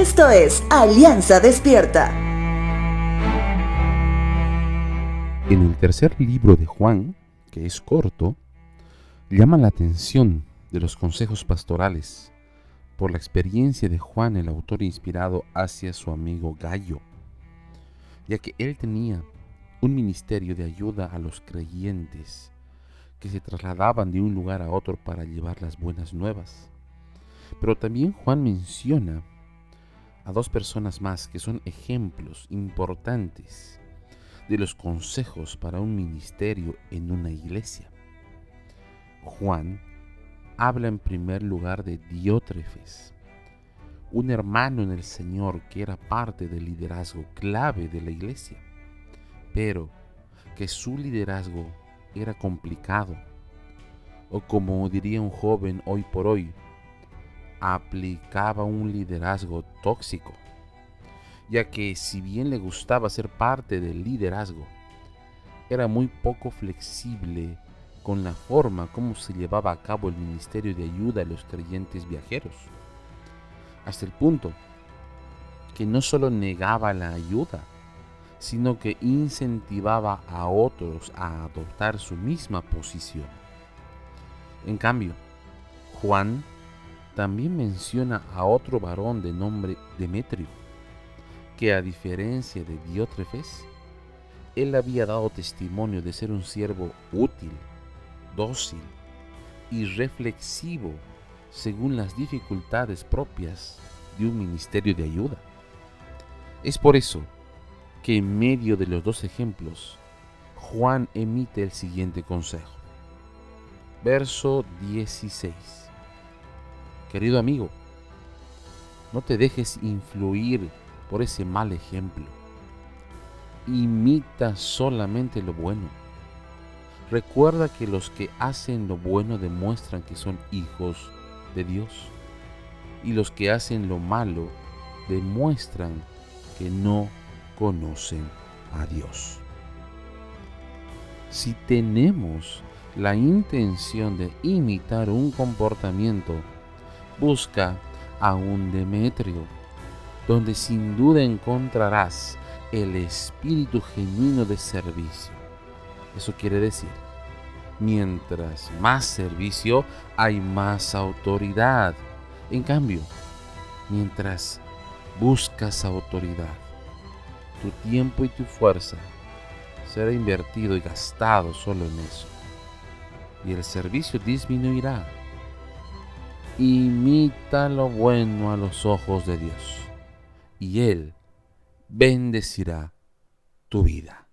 Esto es Alianza Despierta. En el tercer libro de Juan, que es corto, llama la atención de los consejos pastorales por la experiencia de Juan el autor inspirado hacia su amigo Gallo, ya que él tenía un ministerio de ayuda a los creyentes que se trasladaban de un lugar a otro para llevar las buenas nuevas. Pero también Juan menciona a dos personas más que son ejemplos importantes de los consejos para un ministerio en una iglesia. Juan habla en primer lugar de Diótrefes, un hermano en el Señor que era parte del liderazgo clave de la iglesia, pero que su liderazgo era complicado, o como diría un joven hoy por hoy, aplicaba un liderazgo tóxico, ya que si bien le gustaba ser parte del liderazgo, era muy poco flexible con la forma como se llevaba a cabo el ministerio de ayuda a los creyentes viajeros, hasta el punto que no solo negaba la ayuda, sino que incentivaba a otros a adoptar su misma posición. En cambio, Juan también menciona a otro varón de nombre Demetrio, que a diferencia de Diótrefes, él había dado testimonio de ser un siervo útil, dócil y reflexivo según las dificultades propias de un ministerio de ayuda. Es por eso que en medio de los dos ejemplos, Juan emite el siguiente consejo. Verso 16. Querido amigo, no te dejes influir por ese mal ejemplo. Imita solamente lo bueno. Recuerda que los que hacen lo bueno demuestran que son hijos de Dios. Y los que hacen lo malo demuestran que no conocen a Dios. Si tenemos la intención de imitar un comportamiento, busca a un Demetrio, donde sin duda encontrarás el espíritu genuino de servicio. Eso quiere decir, mientras más servicio, hay más autoridad. En cambio, mientras buscas autoridad, tu tiempo y tu fuerza será invertido y gastado solo en eso. Y el servicio disminuirá. Imita lo bueno a los ojos de Dios. Y Él bendecirá tu vida.